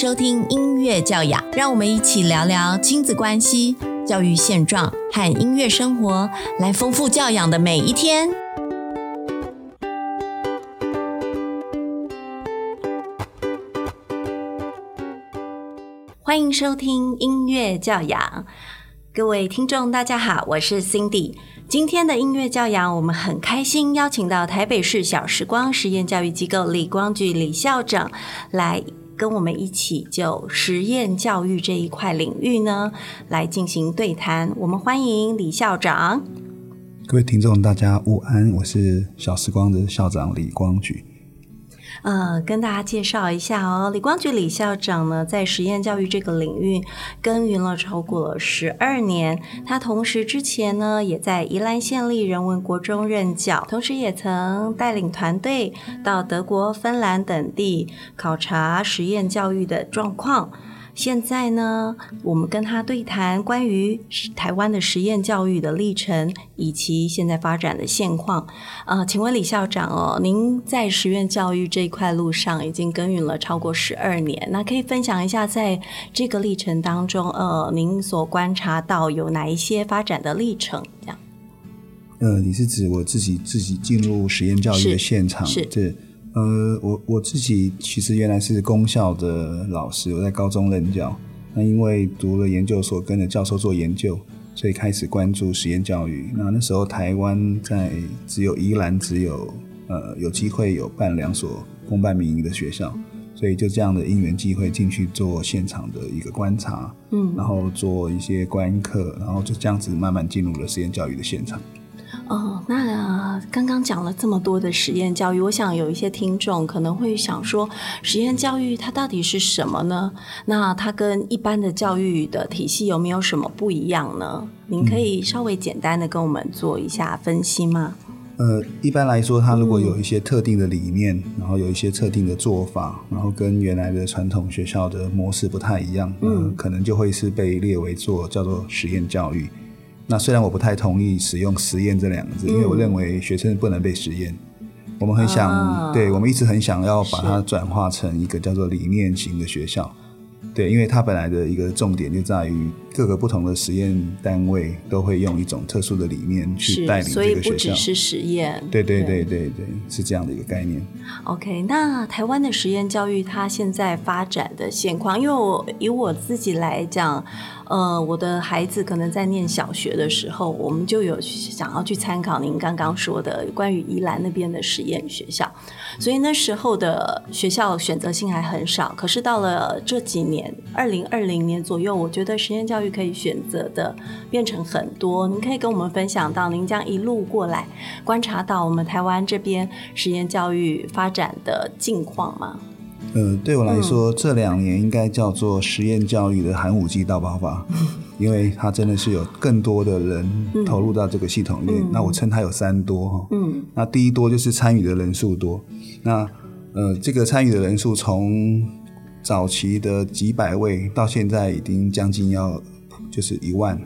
收听音乐教养，让我们一起聊聊亲子关系、教育现状和音乐生活，来丰富教养的每一天。欢迎收听音乐教养，各位听众大家好，我是 Cindy。今天的音乐教养，我们很开心邀请到台北市小时光实验教育机构李光举李校长来跟我们一起就实验教育这一块领域呢来进行对谈。我们欢迎李校长。各位听众，大家午安，我是小时光的校长李光举。呃，跟大家介绍一下哦，李光菊李校长呢，在实验教育这个领域耕耘了超过了十二年。他同时之前呢，也在宜兰县立人文国中任教，同时也曾带领团队到德国、芬兰等地考察实验教育的状况。现在呢，我们跟他对谈关于台湾的实验教育的历程以及现在发展的现况。呃，请问李校长哦，您在实验教育这一块路上已经耕耘了超过十二年，那可以分享一下在这个历程当中，呃，您所观察到有哪一些发展的历程？这样？呃，你是指我自己自己进入实验教育的现场？是。呃，我我自己其实原来是公校的老师，我在高中任教。那因为读了研究所，跟着教授做研究，所以开始关注实验教育。那那时候台湾在只有宜兰只有呃有机会有办两所公办民营的学校，所以就这样的因缘机会进去做现场的一个观察，嗯，然后做一些观课，然后就这样子慢慢进入了实验教育的现场。哦，那刚刚讲了这么多的实验教育，我想有一些听众可能会想说，实验教育它到底是什么呢？那它跟一般的教育的体系有没有什么不一样呢？您可以稍微简单的跟我们做一下分析吗？呃，一般来说，它如果有一些特定的理念，然后有一些特定的做法，然后跟原来的传统学校的模式不太一样，嗯，可能就会是被列为做叫做实验教育。那虽然我不太同意使用“实验”这两个字，因为我认为学生不能被实验。我们很想，对我们一直很想要把它转化成一个叫做理念型的学校。对，因为它本来的一个重点就在于各个不同的实验单位都会用一种特殊的理念去带领这个学校。所以不只是实验。对对对对对，是这样的一个概念。OK，那台湾的实验教育它现在发展的现况，因为我以我自己来讲。呃，我的孩子可能在念小学的时候，我们就有想要去参考您刚刚说的关于宜兰那边的实验学校，所以那时候的学校选择性还很少。可是到了这几年，二零二零年左右，我觉得实验教育可以选择的变成很多。您可以跟我们分享到您这样一路过来观察到我们台湾这边实验教育发展的近况吗？呃，对我来说，这两年应该叫做实验教育的寒武纪大爆发，因为它真的是有更多的人投入到这个系统里面。那我称它有三多哈。嗯。那第一多就是参与的人数多。那呃，这个参与的人数从早期的几百位，到现在已经将近要就是一万。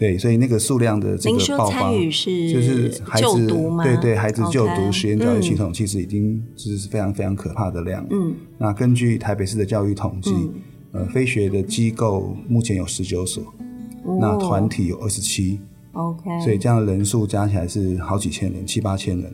对，所以那个数量的这个爆发，就是孩子对对孩子就读实验教育系统，其实已经是非常非常可怕的量。嗯，那根据台北市的教育统计，呃，非学的机构目前有十九所，那团体有二十七。OK，所以这样的人数加起来是好几千人，七八千人。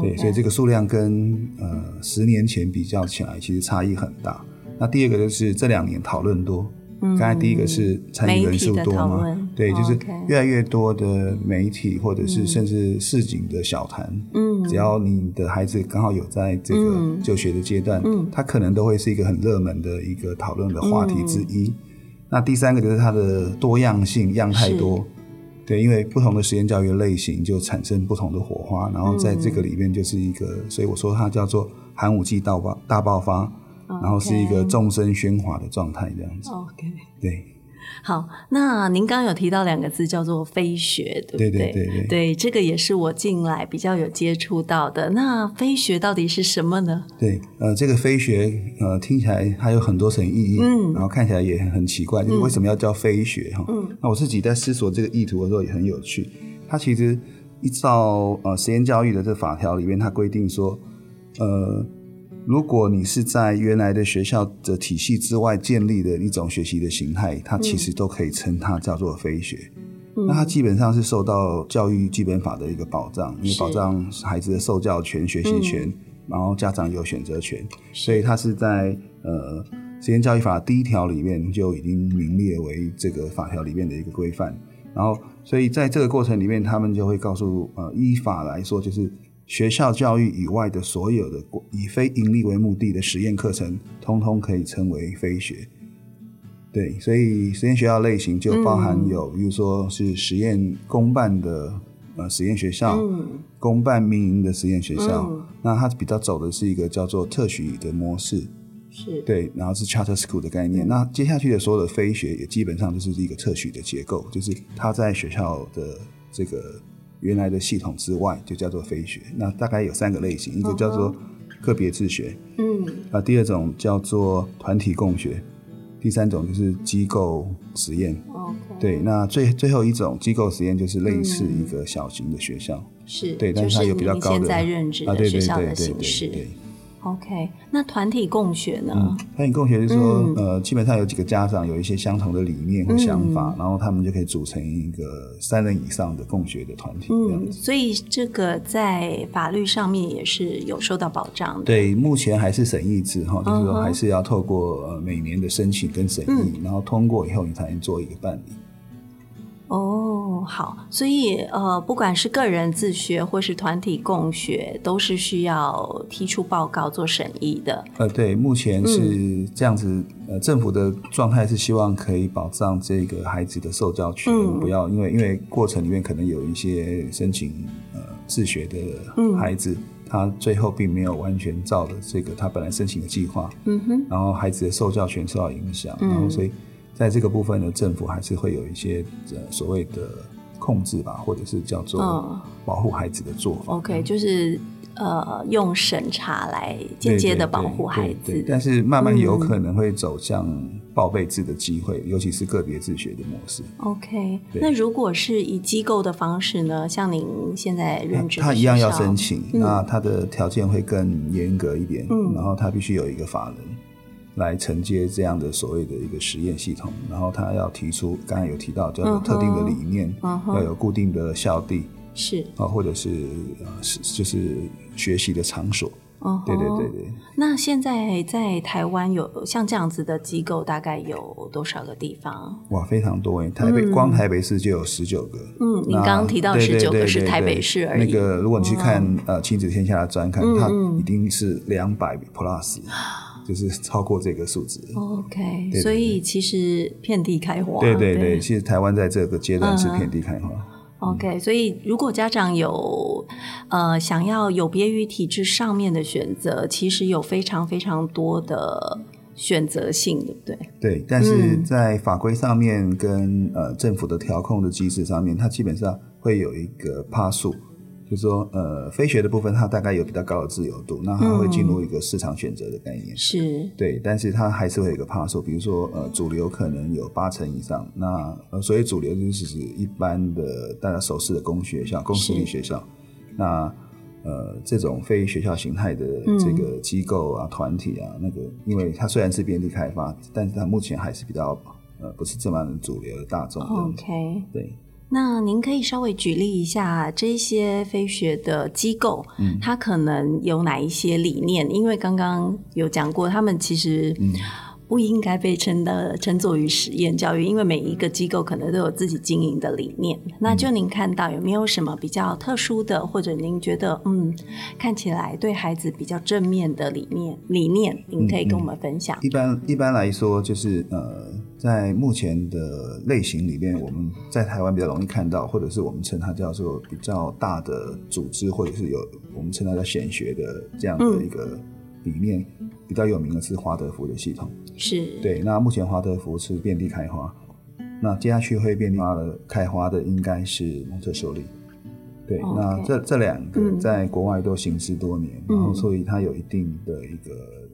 对，所以这个数量跟呃十年前比较起来，其实差异很大。那第二个就是这两年讨论多。刚才第一个是参与人数多吗？对，就是越来越多的媒体或者是甚至市井的小谈，嗯，只要你的孩子刚好有在这个就学的阶段，嗯，他可能都会是一个很热门的一个讨论的话题之一。那第三个就是它的多样性，样太多，对，因为不同的实验教育类型就产生不同的火花，然后在这个里面就是一个，所以我说它叫做寒武纪大爆大爆发。然后是一个众生喧哗的状态，这样子。OK，对。好，那您刚刚有提到两个字叫做“飞学”，对不对？对对对对，这个也是我近来比较有接触到的。那“飞学”到底是什么呢？对，呃，这个“飞学”呃，听起来它有很多层意义，嗯，然后看起来也很奇怪，就是为什么要叫“飞学”哈？嗯，那我自己在思索这个意图的时候也很有趣。它其实依照呃实验教育的这法条里面，它规定说，呃。如果你是在原来的学校的体系之外建立的一种学习的形态，它其实都可以称它叫做非学。那它基本上是受到教育基本法的一个保障，因为保障孩子的受教权、学习权，然后家长有选择权，所以它是在呃实验教育法第一条里面就已经明列为这个法条里面的一个规范。然后，所以在这个过程里面，他们就会告诉呃，依法来说，就是学校教育以外的所有的以非盈利为目的的实验课程，通通可以称为非学。对，所以实验学校类型就包含有，比如说是实验公办的呃实验学校，公办民营的实验学校，那它比较走的是一个叫做特许的模式，是。对，然后是 charter school 的概念。那接下去的所有的非学也基本上就是一个特许的结构，就是它在学校的这个原来的系统之外，就叫做非学。那大概有三个类型，一个叫做个别自学，嗯，啊，第二种叫做团体共学。第三种就是机构实验，对，那最最后一种机构实验就是类似一个小型的学校，是对，但是它有比较高的在任职的学校的形式。OK，那团体共学呢？团体共学就是说，呃，基本上有几个家长有一些相同的理念和想法，然后他们就可以组成一个三人以上的共学的团体。嗯，所以这个在法律上面也是有受到保障的。对，目前还是审议制哈，就是说还是要透过呃每年的申请跟审议，然后通过以后你才能做一个办理。哦，好，所以呃，不管是个人自学或是团体共学，都是需要提出报告做审议的。呃，对，目前是这样子。呃，政府的状态是希望可以保障这个孩子的受教权，不要因为因为过程里面可能有一些申请呃自学的孩子，他最后并没有完全照着这个他本来申请的计划，嗯哼，然后孩子的受教权受到影响，然后所以。在这个部分呢，政府还是会有一些呃所谓的控制吧，或者是叫做保护孩子的做法。OK，就是呃用审查来间接的保护孩子。但是慢慢有可能会走向报备制的机会，尤其是个别自学的模式。OK，那如果是以机构的方式呢？像您现在任职，他一样要申请，那他的条件会更严格一点，然后他必须有一个法人。来承接这样的所谓的一个实验系统，然后他要提出，刚才有提到叫做特定的理念，要有固定的校地，是啊，或者是是就是学习的场所。哦，对对对对。那现在在台湾有像这样子的机构，大概有多少个地方？哇，非常多诶！台北光台北市就有十九个。嗯，你刚刚提到十九个是台北市而已。那个如果你去看呃亲子天下的专刊，它一定是两百 plus。就是超过这个数值。OK，所以其实遍地开花。对对对，其实台湾在这个阶段是遍地开花。OK，所以如果家长有呃想要有别于体制上面的选择，其实有非常非常多的选择性，对不对？对，但是在法规上面跟呃政府的调控的机制上面，它基本上会有一个趴数。就是说，呃，非学的部分它大概有比较高的自由度，那它会进入一个市场选择的概念，是。对，但是它还是会有一个怕数，比如说，呃，主流可能有八成以上，那呃，所以主流就是指一般的大家熟悉的公学校、公私立学校，那呃，这种非学校形态的这个机构啊、团体啊，那个，因为它虽然是遍地开发，但是它目前还是比较呃，不是这么主流的大众的，OK，对。那您可以稍微举例一下这些非学的机构，它可能有哪一些理念？因为刚刚有讲过，他们其实不应该被称的称作于实验教育，因为每一个机构可能都有自己经营的理念。那就您看到有没有什么比较特殊的，或者您觉得嗯看起来对孩子比较正面的理念？理念您可以跟我们分享。一般一般来说，就是呃。在目前的类型里面，我们在台湾比较容易看到，或者是我们称它叫做比较大的组织，或者是有我们称它叫显学的这样的一个理念，比较有名的是华德福的系统。是对。那目前华德福是遍地开花，那接下去会遍地花的开花的应该是蒙特梭利。对，那这这两个在国外都行之多年，然后所以它有一定的一个。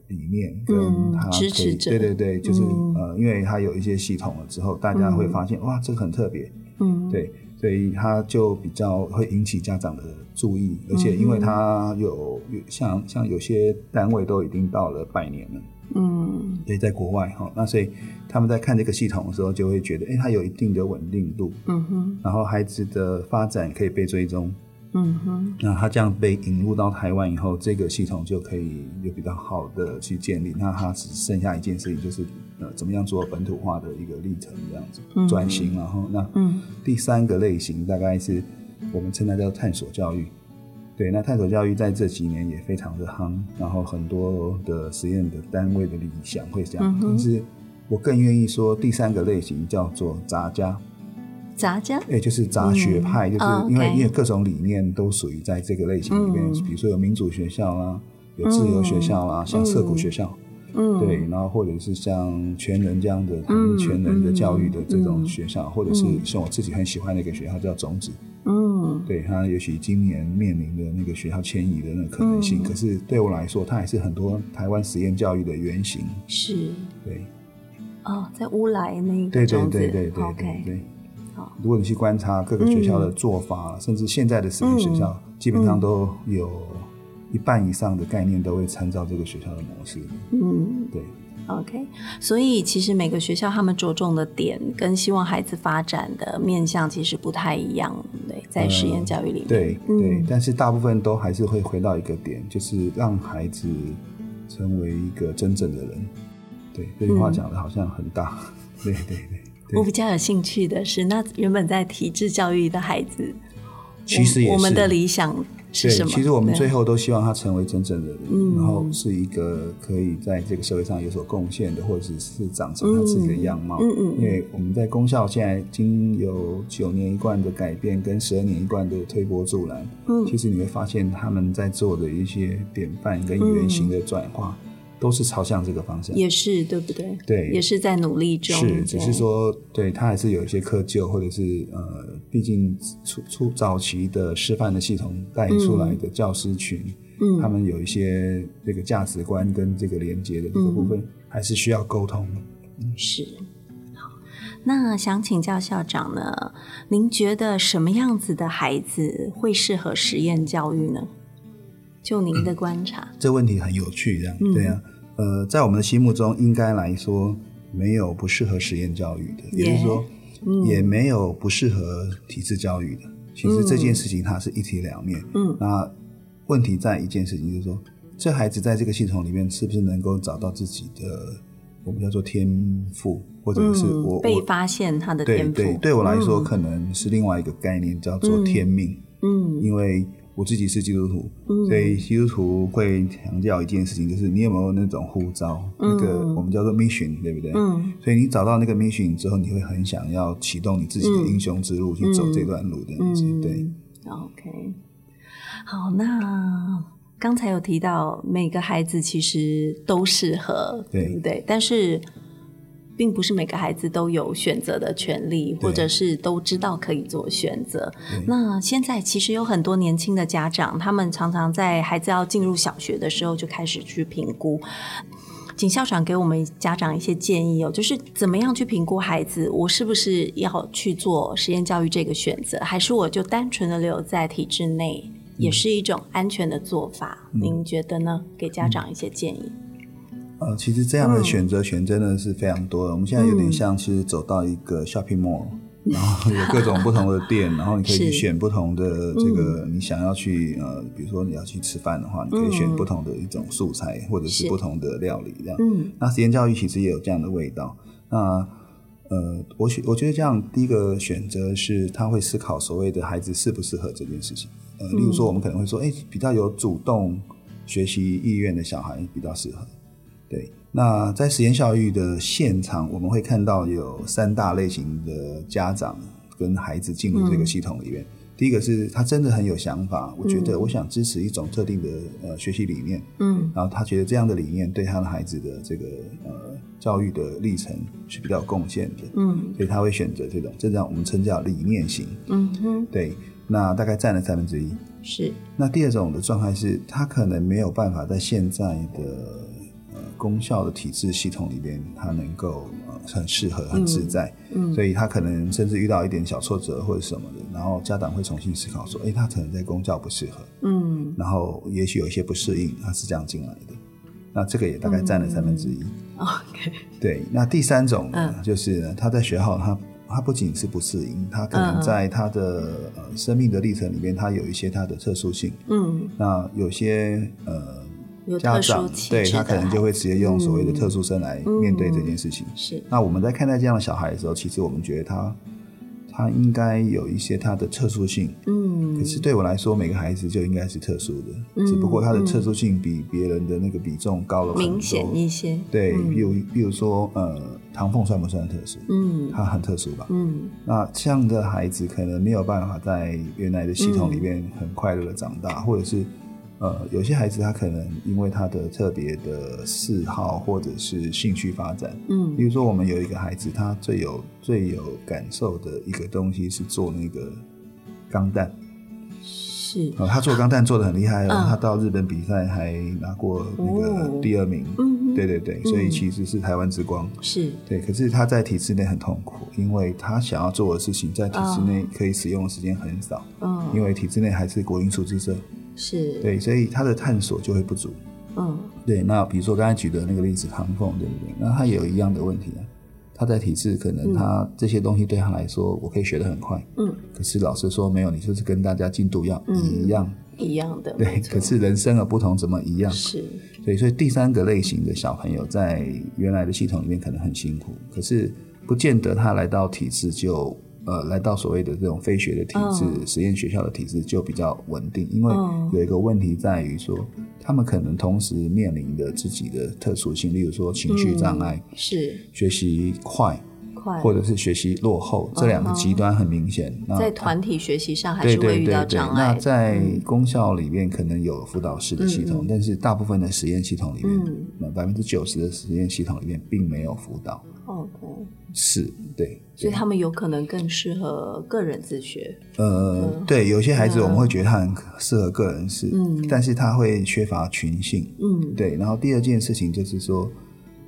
理念跟它可以，对对对，就是呃，因为它有一些系统了之后，大家会发现哇，这个很特别，嗯，对。所以他就比较会引起家长的注意，而且因为他有像像有些单位都已经到了百年了，嗯，对，在国外哈，那所以他们在看这个系统的时候，就会觉得，哎，它有一定的稳定度，嗯哼，然后孩子的发展可以被追踪。嗯哼，那他这样被引入到台湾以后，这个系统就可以有比较好的去建立。那他只剩下一件事情，就是呃，怎么样做本土化的一个历程这样子转型。然后，那第三个类型大概是我们称它叫探索教育。对，那探索教育在这几年也非常的夯，然后很多的实验的单位的理想会这样。但是我更愿意说第三个类型叫做杂家。杂家，哎，就是杂学派，就是因为因为各种理念都属于在这个类型里面，比如说有民主学校啦，有自由学校啦，像社谷学校，嗯，对，然后或者是像全人这样的全人的教育的这种学校，或者是像我自己很喜欢的一个学校叫种子，嗯，对，它也许今年面临的那个学校迁移的那个可能性，可是对我来说，它还是很多台湾实验教育的原型，是，对，哦，在乌来那一个对对对对对对对。如果你去观察各个学校的做法，甚至现在的实验学校，基本上都有一半以上的概念都会参照这个学校的模式。嗯，对。OK，所以其实每个学校他们着重的点跟希望孩子发展的面向其实不太一样。对，在实验教育里面，对对，但是大部分都还是会回到一个点，就是让孩子成为一个真正的人。对，这句话讲的好像很大。对对对。我比较有兴趣的是，那原本在体制教育的孩子，其实也是我们的理想是什么？其实我们最后都希望他成为真正的人，然后是一个可以在这个社会上有所贡献的，或者是是长成他自己的样貌。嗯嗯。因为我们在功效现在经有九年一贯的改变，跟十二年一贯的推波助澜。嗯。其实你会发现他们在做的一些典范跟原型的转化。都是朝向这个方向，也是对不对？对，也是在努力中。是，只是说，对他还是有一些窠臼，或者是呃，毕竟初初早期的师范的系统带出来的教师群，嗯，他们有一些这个价值观跟这个连接的这个部分，还是需要沟通。是，好，那想请教校长呢？您觉得什么样子的孩子会适合实验教育呢？就您的观察，这问题很有趣，这样对啊。呃，在我们的心目中，应该来说没有不适合实验教育的，也就是说，也没有不适合体制教育的。其实这件事情它是一体两面。嗯，那问题在一件事情，就是说，这孩子在这个系统里面是不是能够找到自己的我们叫做天赋，或者是我被发现他的天赋？对对，对我来说可能是另外一个概念，叫做天命。嗯，因为。我自己是基督徒，所以基督徒会强调一件事情，就是你有没有那种呼召，那个我们叫做 mission，对不对？嗯。所以你找到那个 mission 之后，你会很想要启动你自己的英雄之路，去走这段路这样子。对。OK。好，那刚才有提到每个孩子其实都适合，对不对？但是。并不是每个孩子都有选择的权利，或者是都知道可以做选择。那现在其实有很多年轻的家长，他们常常在孩子要进入小学的时候就开始去评估。请校长给我们家长一些建议哦，就是怎么样去评估孩子，我是不是要去做实验教育这个选择，还是我就单纯的留在体制内，也是一种安全的做法？您觉得呢？给家长一些建议。呃，其实这样的选择权真的是非常多的。我们现在有点像，其实走到一个 shopping mall，然后有各种不同的店，然后你可以去选不同的这个你想要去呃，比如说你要去吃饭的话，你可以选不同的一种素材或者是不同的料理这样。嗯，那实验教育其实也有这样的味道。那呃，我选我觉得这样第一个选择是他会思考所谓的孩子适不适合这件事情。呃，例如说我们可能会说，哎，比较有主动学习意愿的小孩比较适合。对，那在实验教育的现场，我们会看到有三大类型的家长跟孩子进入这个系统里面。第一个是他真的很有想法，我觉得我想支持一种特定的呃学习理念，嗯，然后他觉得这样的理念对他的孩子的这个呃教育的历程是比较有贡献的，嗯，所以他会选择这种，这叫我们称叫理念型，嗯哼，对，那大概占了三分之一。是。那第二种的状态是他可能没有办法在现在的。公校的体制系统里边，他能够呃很适合、很自在。嗯，所以他可能甚至遇到一点小挫折或者什么的，然后家长会重新思考说，哎，他可能在公教不适合。嗯，然后也许有一些不适应，他是这样进来的。那这个也大概占了三分之一。OK。对，那第三种就是呢，他在学校他。他不仅是不适应，他可能在他的呃生命的历程里面，他有一些他的特殊性。嗯，那有些呃家长对他可能就会直接用所谓的特殊生来面对这件事情。是。那我们在看待这样的小孩的时候，其实我们觉得他。他应该有一些他的特殊性，嗯，可是对我来说，每个孩子就应该是特殊的，只不过他的特殊性比别人的那个比重高了明显一些。对，比如比如说，呃，唐凤算不算特殊？嗯，他很特殊吧？嗯，那这样的孩子可能没有办法在原来的系统里面很快乐的长大，或者是。呃，有些孩子他可能因为他的特别的嗜好或者是兴趣发展，嗯，比如说我们有一个孩子，他最有最有感受的一个东西是做那个钢弹，是，呃，他做钢弹做的很厉害哦，他到日本比赛还拿过那个第二名，嗯，对对对，所以其实是台湾之光，是对，可是他在体制内很痛苦，因为他想要做的事情在体制内可以使用的时间很少，嗯，因为体制内还是国营处置社。是对，所以他的探索就会不足。嗯，对。那比如说刚才举的那个例子，唐凤，对不对？那他也有一样的问题啊。他在体制，可能他这些东西对他来说，我可以学得很快。嗯。可是老师说没有，你就是跟大家进度要一样，一样的。对。可是人生而不同，怎么一样？是。对，所以第三个类型的小朋友在原来的系统里面可能很辛苦，可是不见得他来到体制就。呃，来到所谓的这种非学的体制、实验学校的体制就比较稳定，因为有一个问题在于说，他们可能同时面临的自己的特殊性，例如说情绪障碍，是。学习快，快。或者是学习落后，这两个极端很明显。在团体学习上还是会遇到障碍。那在公校里面可能有辅导室的系统，但是大部分的实验系统里面，那百分之九十的实验系统里面并没有辅导。是对。所以他们有可能更适合个人自学。呃，对，有些孩子我们会觉得他很适合个人是，嗯，但是他会缺乏群性，嗯，对。然后第二件事情就是说，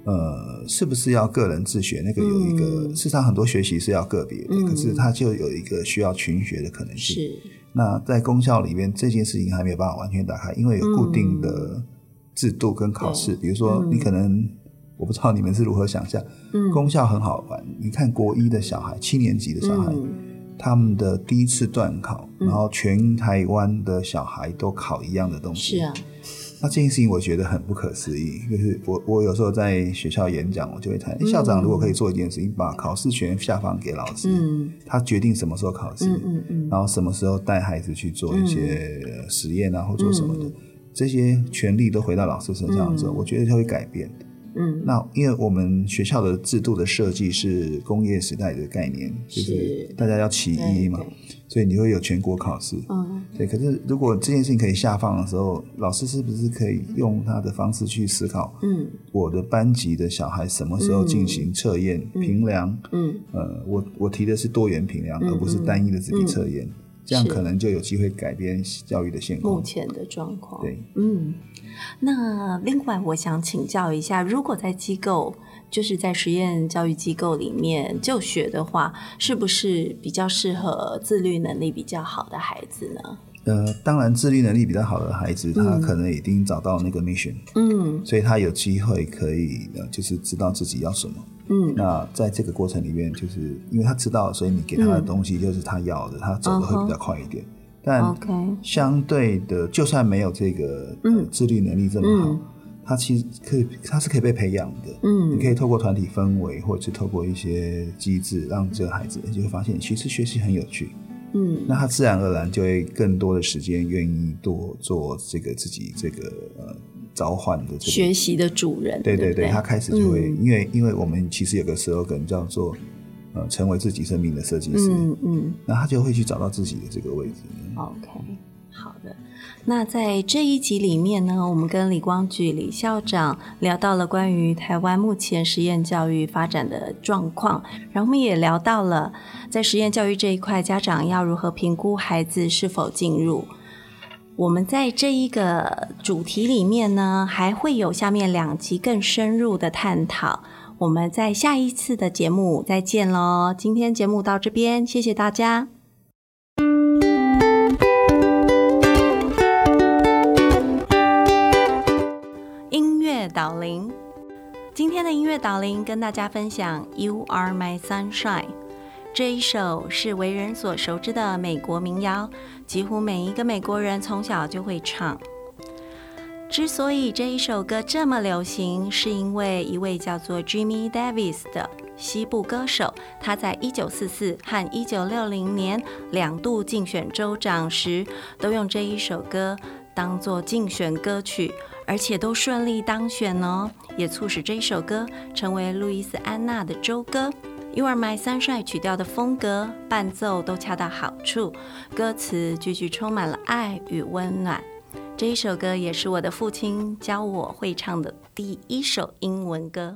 呃，是不是要个人自学？那个有一个，事实上很多学习是要个别的，可是他就有一个需要群学的可能性。是。那在公校里面，这件事情还没有办法完全打开，因为有固定的制度跟考试，比如说你可能。我不知道你们是如何想象，功效很好玩。你看国一的小孩，七年级的小孩，他们的第一次段考，然后全台湾的小孩都考一样的东西。是啊，那这件事情我觉得很不可思议。就是我我有时候在学校演讲，我就会谈校长如果可以做一件事情，把考试权下放给老师，他决定什么时候考试，然后什么时候带孩子去做一些实验啊，或做什么的，这些权利都回到老师身上的时候，我觉得就会改变。嗯，那因为我们学校的制度的设计是工业时代的概念，就是大家要齐一嘛，所以你会有全国考试。嗯，对。可是如果这件事情可以下放的时候，老师是不是可以用他的方式去思考？嗯，我的班级的小孩什么时候进行测验评量？嗯，呃，我我提的是多元评量，而不是单一的纸笔测验，这样可能就有机会改变教育的现况。目前的状况，对，嗯。那另外，我想请教一下，如果在机构，就是在实验教育机构里面就学的话，是不是比较适合自律能力比较好的孩子呢？呃，当然，自律能力比较好的孩子，他可能已经找到那个 mission，嗯，所以他有机会可以，呃，就是知道自己要什么，嗯，那在这个过程里面，就是因为他知道，所以你给他的东西就是他要的，他走的会比较快一点。但相对的，就算没有这个自律能力这么好，他其实可以，他是可以被培养的。嗯，你可以透过团体氛围，或者是透过一些机制，让这个孩子就会发现，其实学习很有趣。嗯，那他自然而然就会更多的时间愿意多做这个自己这个呃召唤的学习的主人。对对对，他开始就会，因为因为我们其实有个 slogan 叫做。呃，成为自己生命的设计师，嗯嗯，那他就会去找到自己的这个位置。OK，好的。那在这一集里面呢，我们跟李光举李校长聊到了关于台湾目前实验教育发展的状况，然后我们也聊到了在实验教育这一块，家长要如何评估孩子是否进入。我们在这一个主题里面呢，还会有下面两集更深入的探讨。我们在下一次的节目再见喽！今天节目到这边，谢谢大家。导聆，今天的音乐导聆跟大家分享《You Are My Sunshine》这一首是为人所熟知的美国民谣，几乎每一个美国人从小就会唱。之所以这一首歌这么流行，是因为一位叫做 Jimmy Davis 的西部歌手，他在一九四四和一九六零年两度竞选州长时，都用这一首歌当做竞选歌曲，而且都顺利当选哦，也促使这首歌成为路易斯安娜的州歌。You Are My Sunshine 曲调的风格、伴奏都恰到好处，歌词句句充满了爱与温暖。这一首歌也是我的父亲教我会唱的第一首英文歌。